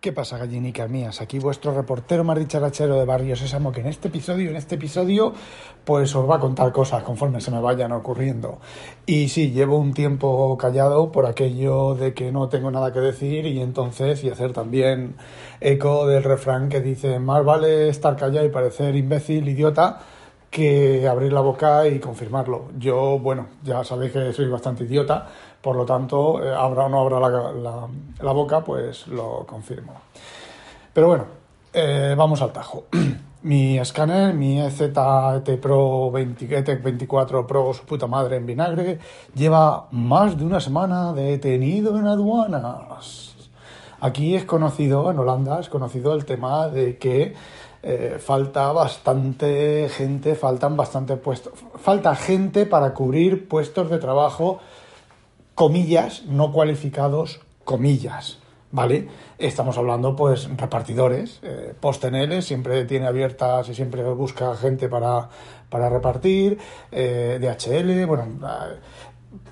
¿Qué pasa, gallinicas mías? Aquí vuestro reportero más dicharachero de Barrio Sésamo, que en este episodio, en este episodio, pues os va a contar cosas conforme se me vayan ocurriendo. Y sí, llevo un tiempo callado por aquello de que no tengo nada que decir y entonces, y hacer también eco del refrán que dice, más vale estar callado y parecer imbécil, idiota, que abrir la boca y confirmarlo. Yo, bueno, ya sabéis que soy bastante idiota, por lo tanto, eh, abra o no abra la, la- boca, pues lo confirmo. Pero bueno, eh, vamos al tajo. mi escáner, mi E EZT Pro 20, ETEC 24 Pro, su puta madre en vinagre, lleva más de una semana detenido en aduanas. Aquí es conocido, en Holanda es conocido el tema de que eh, falta bastante gente, faltan bastante puestos, falta gente para cubrir puestos de trabajo, comillas, no cualificados, comillas, ¿vale? Estamos hablando, pues, repartidores, eh, PostNL siempre tiene abiertas y siempre busca gente para, para repartir, eh, DHL, bueno, eh,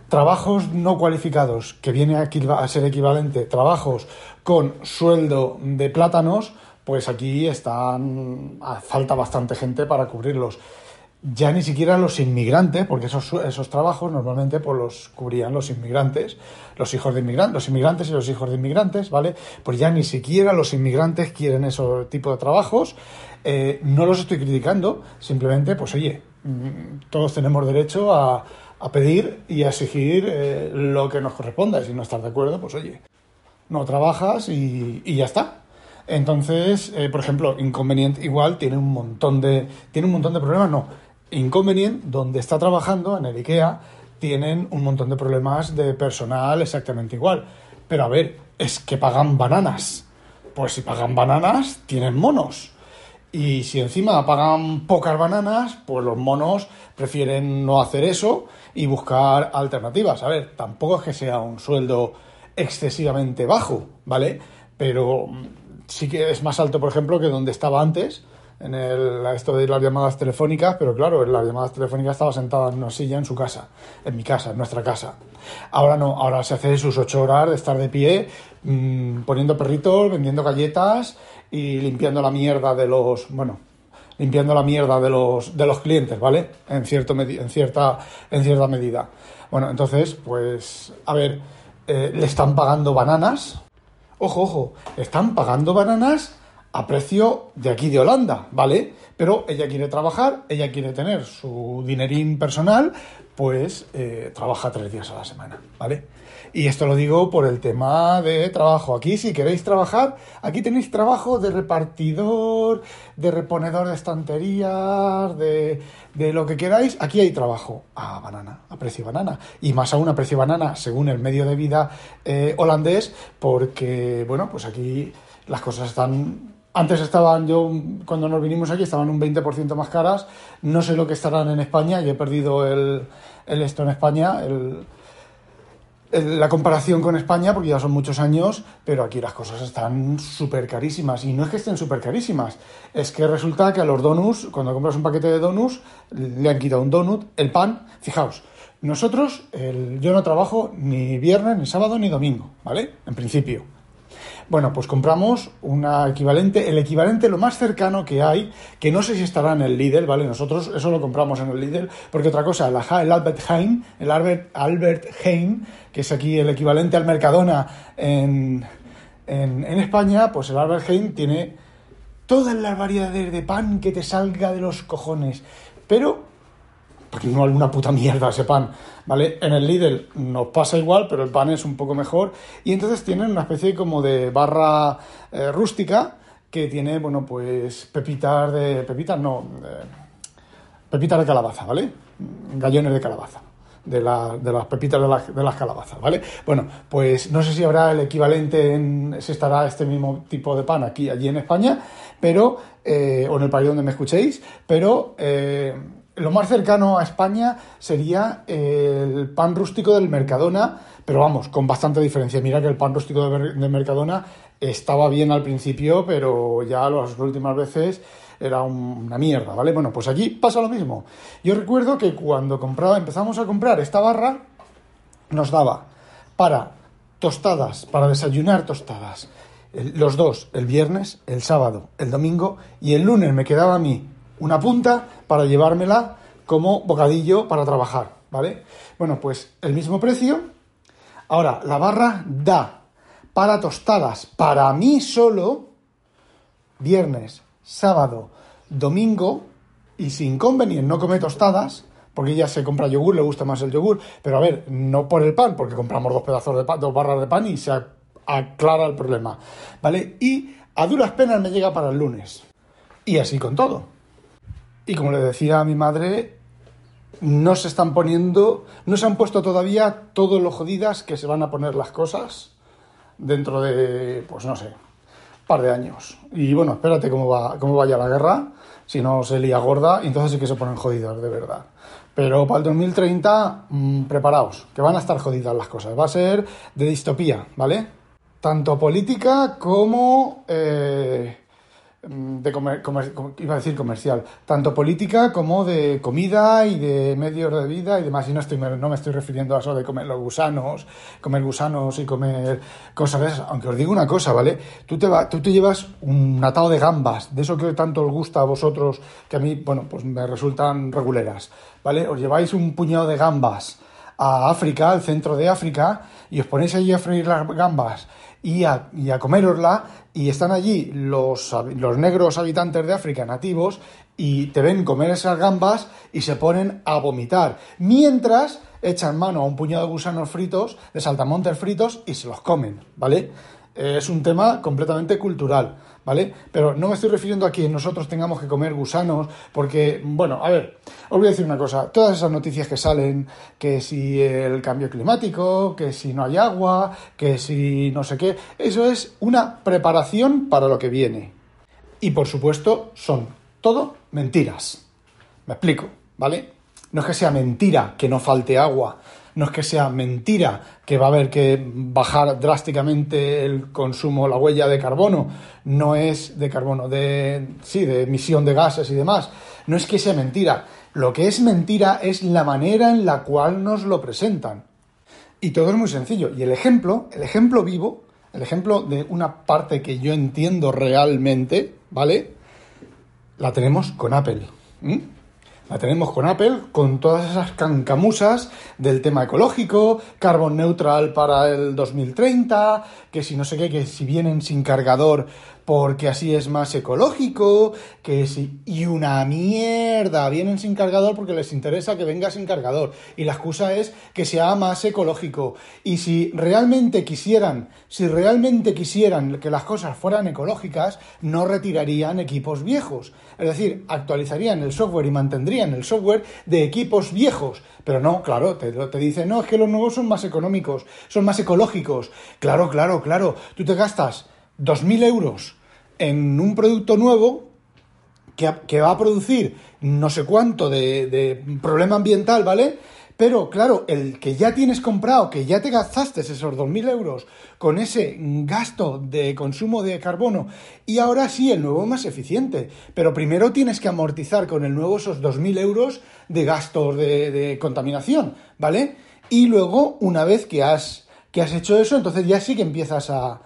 trabajos no cualificados, que viene a ser equivalente, trabajos con sueldo de plátanos, pues aquí están, ah, falta bastante gente para cubrirlos. Ya ni siquiera los inmigrantes, porque esos, esos trabajos normalmente pues, los cubrían los inmigrantes, los hijos de inmigrantes, los inmigrantes y los hijos de inmigrantes, ¿vale? Pues ya ni siquiera los inmigrantes quieren ese tipo de trabajos. Eh, no los estoy criticando, simplemente, pues oye, mm, todos tenemos derecho a, a pedir y a exigir eh, lo que nos corresponda. Si no estás de acuerdo, pues oye, no trabajas y ya está. Entonces, eh, por ejemplo, Inconvenient igual tiene un montón de tiene un montón de problemas, no. Inconvenient, donde está trabajando en el IKEA, tienen un montón de problemas de personal exactamente igual. Pero a ver, es que pagan bananas. Pues si pagan bananas, tienen monos. Y si encima pagan pocas bananas, pues los monos prefieren no hacer eso y buscar alternativas. A ver, tampoco es que sea un sueldo excesivamente bajo, ¿vale? Pero mm, sí que es más alto, por ejemplo, que donde estaba antes, en el, esto de las llamadas telefónicas, pero claro, en las llamadas telefónicas estaba sentada en una silla en su casa, en mi casa, en nuestra casa. Ahora no, ahora se hace sus ocho horas de estar de pie, mmm, poniendo perritos, vendiendo galletas y limpiando la mierda de los, bueno, limpiando la mierda de los, de los clientes, ¿vale? En, cierto en, cierta, en cierta medida. Bueno, entonces, pues, a ver, eh, le están pagando bananas. Ojo, ojo, están pagando bananas a precio de aquí de Holanda, ¿vale? Pero ella quiere trabajar, ella quiere tener su dinerín personal, pues eh, trabaja tres días a la semana, ¿vale? Y esto lo digo por el tema de trabajo. Aquí, si queréis trabajar, aquí tenéis trabajo de repartidor, de reponedor de estanterías, de, de lo que queráis. Aquí hay trabajo a banana, a precio banana. Y más aún a precio banana, según el medio de vida eh, holandés, porque, bueno, pues aquí las cosas están antes estaban, yo cuando nos vinimos aquí estaban un 20% más caras. No sé lo que estarán en España, y he perdido el, el esto en España, el- la comparación con España, porque ya son muchos años, pero aquí las cosas están súper carísimas. Y no es que estén súper carísimas, es que resulta que a los donuts, cuando compras un paquete de donuts, le han quitado un donut, el pan. Fijaos, nosotros, el- yo no trabajo ni viernes, ni sábado, ni domingo, ¿vale? En principio. Bueno, pues compramos una equivalente, el equivalente lo más cercano que hay, que no sé si estará en el Lidl, ¿vale? Nosotros eso lo compramos en el Lidl, porque otra cosa, el Albert Heijn, el Albert, Albert Heijn, que es aquí el equivalente al Mercadona en, en, en España, pues el Albert Heijn tiene todas las variedades de pan que te salga de los cojones, pero porque no alguna puta mierda ese pan, ¿vale? En el Lidl nos pasa igual, pero el pan es un poco mejor. Y entonces tienen una especie como de barra eh, rústica que tiene, bueno, pues pepitas de... pepitas no, eh, pepitas de calabaza, ¿vale? Gallones de calabaza. De, de las pepitas de, las- de las calabazas, ¿vale? Bueno, pues no sé si habrá el equivalente en. si estará este mismo tipo de pan aquí, allí en España, pero. eh, o en el país donde me escuchéis, pero. Lo más cercano a España sería el pan rústico del Mercadona, pero vamos, con bastante diferencia. Mira que el pan rústico de, de Mercadona estaba bien al principio, pero ya las últimas veces era un- una mierda, ¿vale? Bueno, pues aquí pasa lo mismo. Yo recuerdo que cuando compraba, empezamos a comprar esta barra, nos daba para tostadas, para desayunar tostadas, los dos, el viernes, el sábado, el domingo y el lunes me quedaba a mí una punta para llevármela como bocadillo para trabajar, ¿vale? Bueno, pues el mismo precio. Ahora, la barra da para tostadas, para mí solo, viernes, sábado, domingo, y sin convenir no come tostadas, porque ella se compra yogur, le gusta más el yogur, pero a ver, no por el pan, porque compramos dos pedazos de pan, dos barras de pan y se ac- aclara el problema, ¿vale? Y a duras penas me llega para el lunes. Y así con todo. Y como le decía a mi madre, no se están poniendo, no se han puesto todavía todo lo jodidas que se van a poner las cosas dentro de, pues no sé, par de años. Y bueno, espérate cómo va, cómo vaya la guerra, si no se lía gorda, entonces sí que se ponen jodidas, de verdad. Pero para el 2030, mm, preparaos, que van a estar jodidas las cosas. Va a ser de distopía, ¿vale? Tanto política como eh, de comer, comer- com- iba a decir comercial, tanto política como de comida y de medios de vida y demás. Y no, estoy, no me estoy refiriendo a eso de comer los gusanos, comer gusanos y comer cosas de esas. Aunque os digo una cosa, ¿vale? Tú te, va- tú te llevas un atado de gambas, de eso que tanto os gusta a vosotros, que a mí, bueno, pues me resultan reguleras, ¿vale? Os lleváis un puñado de gambas a África, al centro de África, y os ponéis allí a freír las gambas y a, y a comérosla, y están allí los, los negros habitantes de África nativos, y te ven comer esas gambas y se ponen a vomitar, mientras echan mano a un puñado de gusanos fritos, de saltamontes fritos, y se los comen, ¿vale? Eh, Es un tema completamente cultural, ¿vale? Pero no me estoy refiriendo a que nosotros tengamos que comer gusanos, porque, bueno, a ver, os voy a decir una cosa, todas esas noticias que salen, que si el cambio climático, que si no hay agua, que si no sé qué, eso es una preparación para lo que viene. Y por supuesto, son todo mentiras. Me explico, ¿vale? No es que sea mentira que no falte agua, no es que sea mentira que va a haber que bajar drásticamente el consumo, la huella de carbono, no es de carbono, de sí, de emisión de gases y demás. No es que sea mentira. Lo que es mentira es la manera en la cual nos lo presentan. Y todo es muy sencillo. Y el ejemplo, el ejemplo vivo, el ejemplo de una parte que yo entiendo realmente, ¿vale? La tenemos con Apple. La tenemos con Apple, con todas esas cancamusas del tema ecológico, carbon neutral para el 2030, que si no sé qué, que si vienen sin cargador porque así es más ecológico, que si... Y una mierda, vienen sin cargador porque les interesa que venga sin cargador. Y la excusa es que sea más ecológico. Y si realmente quisieran, si realmente quisieran que las cosas fueran ecológicas, no retirarían equipos viejos. Es decir, actualizarían el software y mantendrían el software de equipos viejos. Pero no, claro, te, te dicen, no, es que los nuevos son más económicos, son más ecológicos. Claro, claro, claro. Tú te gastas 2.000 euros en un producto nuevo que, va a producir no sé cuánto de, problema ambiental, ¿vale? Pero claro, el que ya tienes comprado, que ya te gastaste esos 2.000 euros con ese gasto de consumo de carbono y ahora sí, el nuevo más eficiente. Pero primero tienes que amortizar con el nuevo esos 2.000 euros de gastos de, contaminación, ¿vale? Y luego, una vez que has, que has hecho eso, entonces ya sí que empiezas a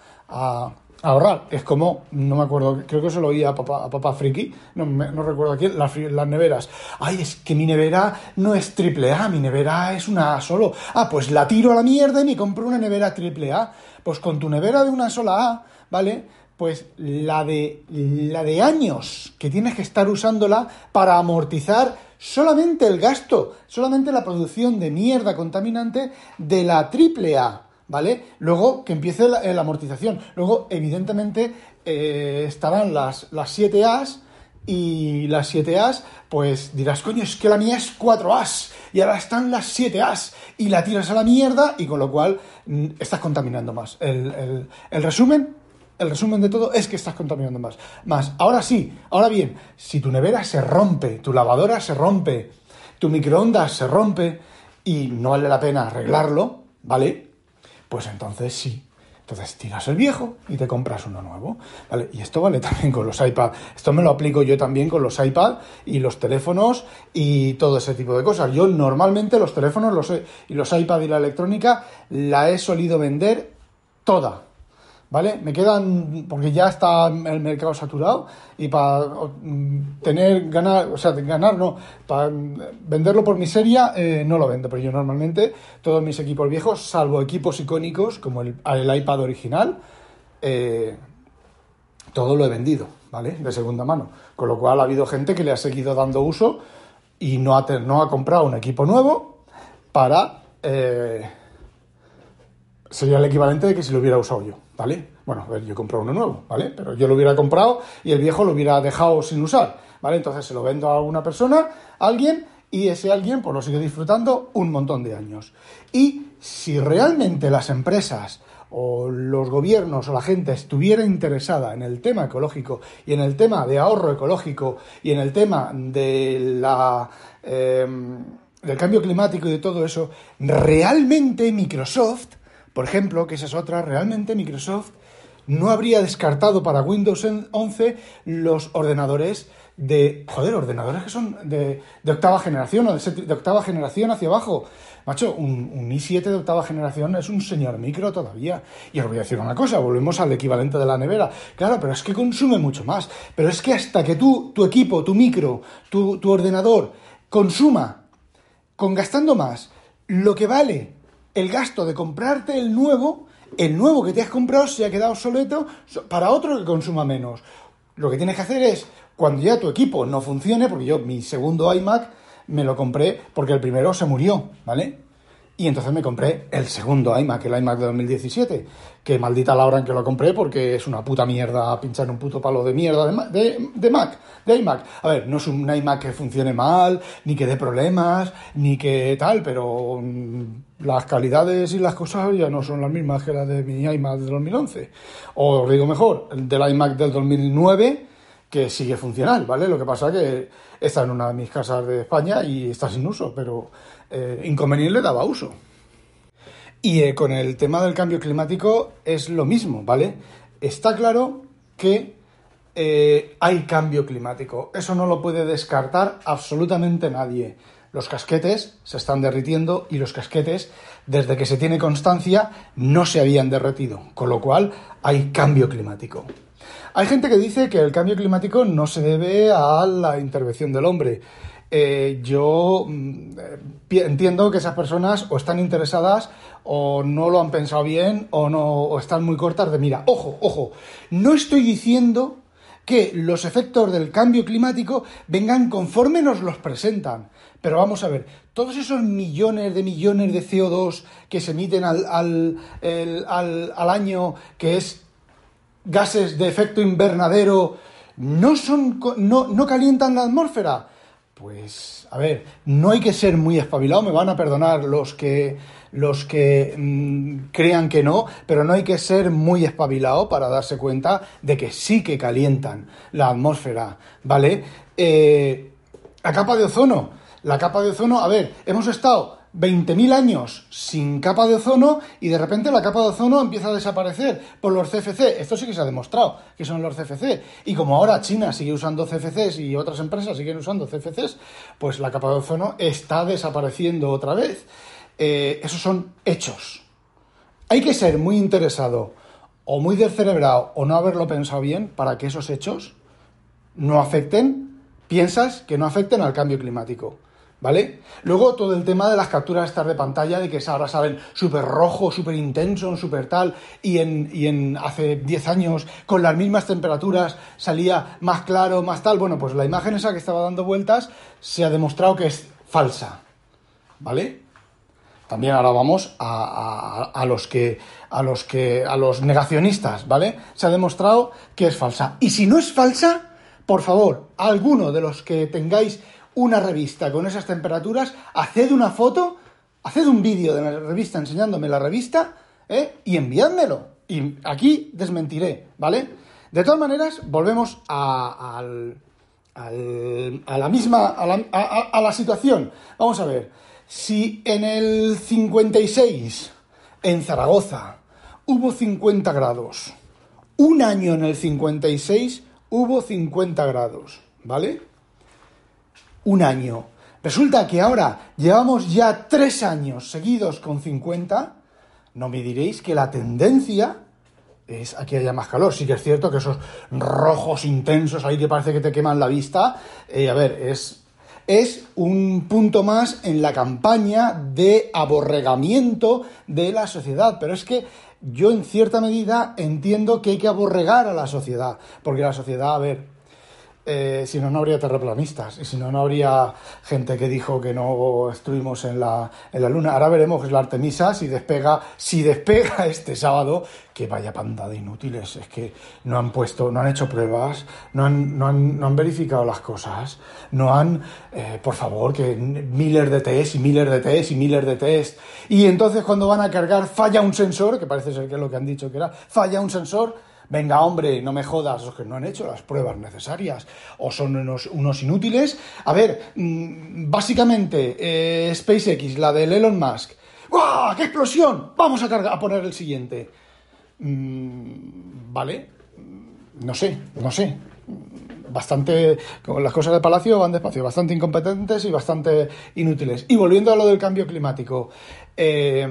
ahorrar. Es como, no me acuerdo, creo que se lo oí a papá, a papá Friki, no, me- no recuerdo a quién, las, las neveras. Ay, es que mi nevera no es triple A, mi nevera es una solo. Ah, pues la tiro a la mierda y me compro una nevera triple A. Pues con tu nevera de una sola A, ¿vale? Pues la de, la de años que tienes que estar usándola para amortizar solamente el gasto, solamente la producción de mierda contaminante de la triple A. ¿vale? Luego que empiece la, eh, amortización. Luego, evidentemente, eh, estarán las, las 7As y las 7As, pues dirás, coño, es que la mía es 4As y ahora están las 7As y la tiras a la mierda y con lo cual mm, estás contaminando más. El, el- el resumen, el resumen de todo es que estás contaminando más. Más, ahora sí, ahora bien, si tu nevera se rompe, tu lavadora se rompe, tu microondas se rompe y no vale la pena arreglarlo, ¿vale? Pues entonces sí. Entonces tiras el viejo y te compras uno nuevo, ¿vale? Y esto vale también con los iPad. Esto me lo aplico yo también con los iPad y los teléfonos y todo ese tipo de cosas. Yo normalmente los teléfonos los he- y los iPad y la electrónica la he solido vender toda, ¿vale? Me quedan, porque ya está el mercado saturado y para tener, ganar, o sea, ganar no, para venderlo por miseria eh, no lo vendo, pero yo normalmente todos mis equipos viejos, salvo equipos icónicos como el, el iPad original, eh, todo lo he vendido, ¿vale? De segunda mano. Con lo cual ha habido gente que le ha seguido dando uso y no ha, no ha comprado un equipo nuevo para... eh, sería el equivalente de que si lo hubiera usado yo, ¿vale? Bueno, a ver, yo he comprado uno nuevo, ¿vale? Pero yo lo hubiera comprado y el viejo lo hubiera dejado sin usar, ¿vale? Entonces se lo vendo a una persona, a alguien, y ese alguien pues lo sigue disfrutando un montón de años. Y si realmente las empresas o los gobiernos o la gente estuviera interesada en el tema ecológico y en el tema de ahorro ecológico y en el tema de la... eh, del cambio climático y de todo eso, realmente Microsoft, por ejemplo, que esa es otra, realmente Microsoft no habría descartado para Windows 11 los ordenadores de, joder, ordenadores que son de, de octava generación o de, octava generación hacia abajo. Macho, un, un i7 de octava generación es un señor micro todavía. Y os voy a decir una cosa, volvemos al equivalente de la nevera. Claro, pero es que consume mucho más. Pero es que hasta que tú, tu equipo, tu micro, tu, tu ordenador consuma con gastando más lo que vale el gasto de comprarte el nuevo, el nuevo que te has comprado se ha quedado obsoleto so- para otro que consuma menos. Lo que tienes que hacer es, cuando ya tu equipo no funcione, porque yo mi segundo iMac me lo compré porque el primero se murió, ¿vale? Y entonces me compré el segundo iMac, el iMac de 2017, que maldita la hora en que lo compré porque es una puta mierda pinchar un puto palo de mierda de, de, de Mac, de iMac. A ver, no es un iMac que funcione mal, ni que dé problemas, ni que tal, pero mm, las calidades y las cosas ya no son las mismas que las de mi iMac del 2011. O digo mejor, el del iMac del 2009 que sigue funcional, ¿vale? Lo que pasa que está en una de mis casas de España y está sin uso, pero eh, inconveniente daba uso. Y eh, con el tema del cambio climático es lo mismo, ¿vale? Está claro que eh, hay cambio climático. Eso no lo puede descartar absolutamente nadie. Los casquetes se están derritiendo y los casquetes, desde que se tiene constancia, no se habían derretido. Con lo cual, hay cambio climático. Hay gente que dice que el cambio climático no se debe a la intervención del hombre. Eh, yo mm, eh, entiendo que esas personas o están interesadas o no lo han pensado bien o no o están muy cortas de mira. Ojo, ojo, no estoy diciendo que los efectos del cambio climático vengan conforme nos los presentan. Pero vamos a ver, todos esos millones de millones de CO2 que se emiten al, al, al- al año, que es gases de efecto invernadero no son no, no calientan la atmósfera? Pues, a ver, no hay que ser muy espabilado, me van a perdonar los que los que mm, crean que no, pero no hay que ser muy espabilado para darse cuenta de que sí que calientan la atmósfera, ¿vale? Eh, la capa de ozono, la capa de ozono, a ver, hemos estado 20.000 años sin capa de ozono y de repente la capa de ozono empieza a desaparecer por los CFC. Esto sí que se ha demostrado que son los CFC. Y como ahora China sigue usando CFCs y otras empresas siguen usando CFCs, pues la capa de ozono está desapareciendo otra vez. Eh, esos son hechos. Hay que ser muy interesado o muy descerebrado o no haberlo pensado bien para que esos hechos no afecten, piensas que no afecten al cambio climático. ¿Vale? Luego todo el tema de las capturas estas de pantalla, de que ahora salen súper rojo, súper intenso, súper tal, y en, hace 10 años, con las mismas temperaturas, salía más claro, más tal. Bueno, pues la imagen esa que estaba dando vueltas se ha demostrado que es falsa. ¿Vale? También ahora vamos a, a- a los que a los que a los negacionistas, ¿vale? Se ha demostrado que es falsa. Y si no es falsa, por favor, alguno de los que tengáis una revista con esas temperaturas, haced una foto, haced un vídeo de la revista enseñándome la revista, ¿eh? Y enviádmelo. Y aquí desmentiré, ¿vale? De todas maneras, volvemos a- al, a la misma, a la, a la situación. Vamos a ver, si en el 56 en Zaragoza hubo 50 grados, un año en el 56 hubo 50 grados, ¿vale? Un año. Resulta que ahora llevamos ya tres años seguidos con 50, no me diréis que la tendencia es a que haya más calor. Sí que es cierto que esos rojos intensos ahí que parece que te queman la vista, eh, a ver, es, es un punto más en la campaña de aborregamiento de la sociedad. Pero es que yo en cierta medida entiendo que hay que aborregar a la sociedad, porque la sociedad, a ver, eh, si no, no habría terraplanistas y si no, no habría gente que dijo que no estuvimos en la, en la luna. Ahora veremos la Artemisa si despega, si despega este sábado, que vaya panda de inútiles. Es que no han puesto, no han hecho pruebas, no han, no han, no han verificado las cosas, no han, eh, por favor, que miles de test y miles de test y miles de test. Y entonces cuando van a cargar falla un sensor, que parece ser que es lo que han dicho que era, falla un sensor. Venga, hombre, no me jodas, los que no han hecho las pruebas necesarias o son unos, inútiles. A ver, mm, básicamente, eh, SpaceX, la del Elon Musk. ¡Guau! ¡Qué explosión! Vamos a, cargar, a poner el siguiente. Mm, vale, Mm, no sé, no sé. Bastante, las cosas de Palacio van despacio, bastante incompetentes y bastante inútiles. Y volviendo a lo del cambio climático, eh,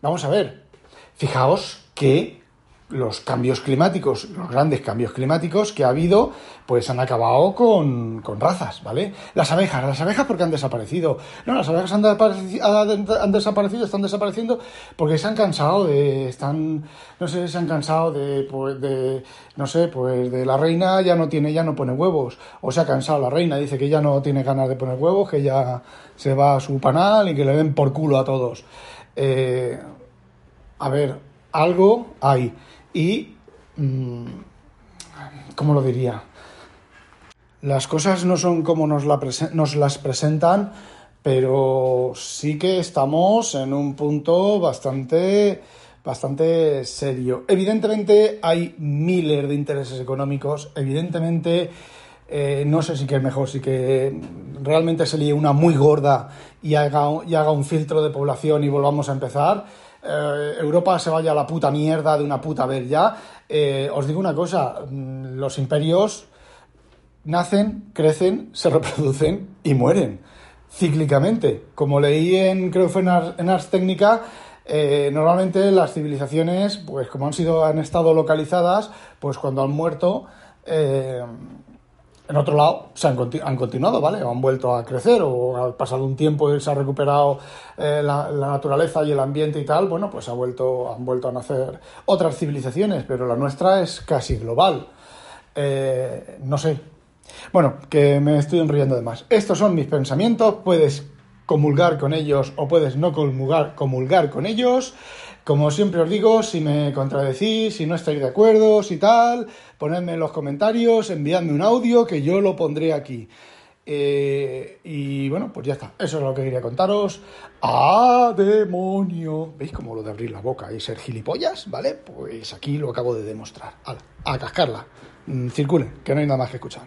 vamos a ver, fijaos que los cambios climáticos, los grandes cambios climáticos que ha habido, pues han acabado con, con razas, ¿vale? Las abejas, las abejas porque han desaparecido. No, las abejas han, desapareci- han desaparecido, están desapareciendo porque se han cansado de, están, no sé, se han cansado de, pues, de, no sé, pues de la reina ya no tiene, ya no pone huevos, o se ha cansado la reina, dice que ya no tiene ganas de poner huevos, que ya se va a su panal y que le den por culo a todos. Eh, a ver, algo hay. Y, mm, ¿cómo lo diría? Las cosas no son como nos, las presentan, pero sí que estamos en un punto bastante, bastante serio. Evidentemente hay miles de intereses económicos, evidentemente eh, no sé si que es mejor, si que realmente se líe una muy gorda y haga un filtro de población y volvamos a empezar. Eh, Europa se vaya a la puta mierda de una puta vez ya. Eh, os digo una cosa, mm, los imperios nacen, crecen, se reproducen y mueren cíclicamente. Como leí en, creo que fue en, Ars, Técnica, eh, normalmente las civilizaciones, pues como han sido, han estado localizadas, pues cuando han muerto, en otro lado se han, conti- han continuado, ¿vale? O han vuelto a crecer o ha pasado un tiempo y se ha recuperado eh, la, naturaleza y el ambiente y tal, bueno, pues ha vuelto, han vuelto a nacer otras civilizaciones, pero la nuestra es casi global. Eh, no sé. Bueno, que me estoy enrollando de más. Estos son mis pensamientos, puedes comulgar con ellos o puedes no comulgar con ellos. Como siempre os digo, si me contradecís, si no estáis de acuerdo, si tal, ponedme en los comentarios, enviadme un audio que yo lo pondré aquí. Eh, y bueno, pues ya está. Eso es lo que quería contaros. ¡Ah, demonio! ¿Veis cómo lo de abrir la boca y ser gilipollas? ¿Vale? Pues aquí lo acabo de demostrar. A cascarla. Mm, circule, que no hay nada más que escuchar.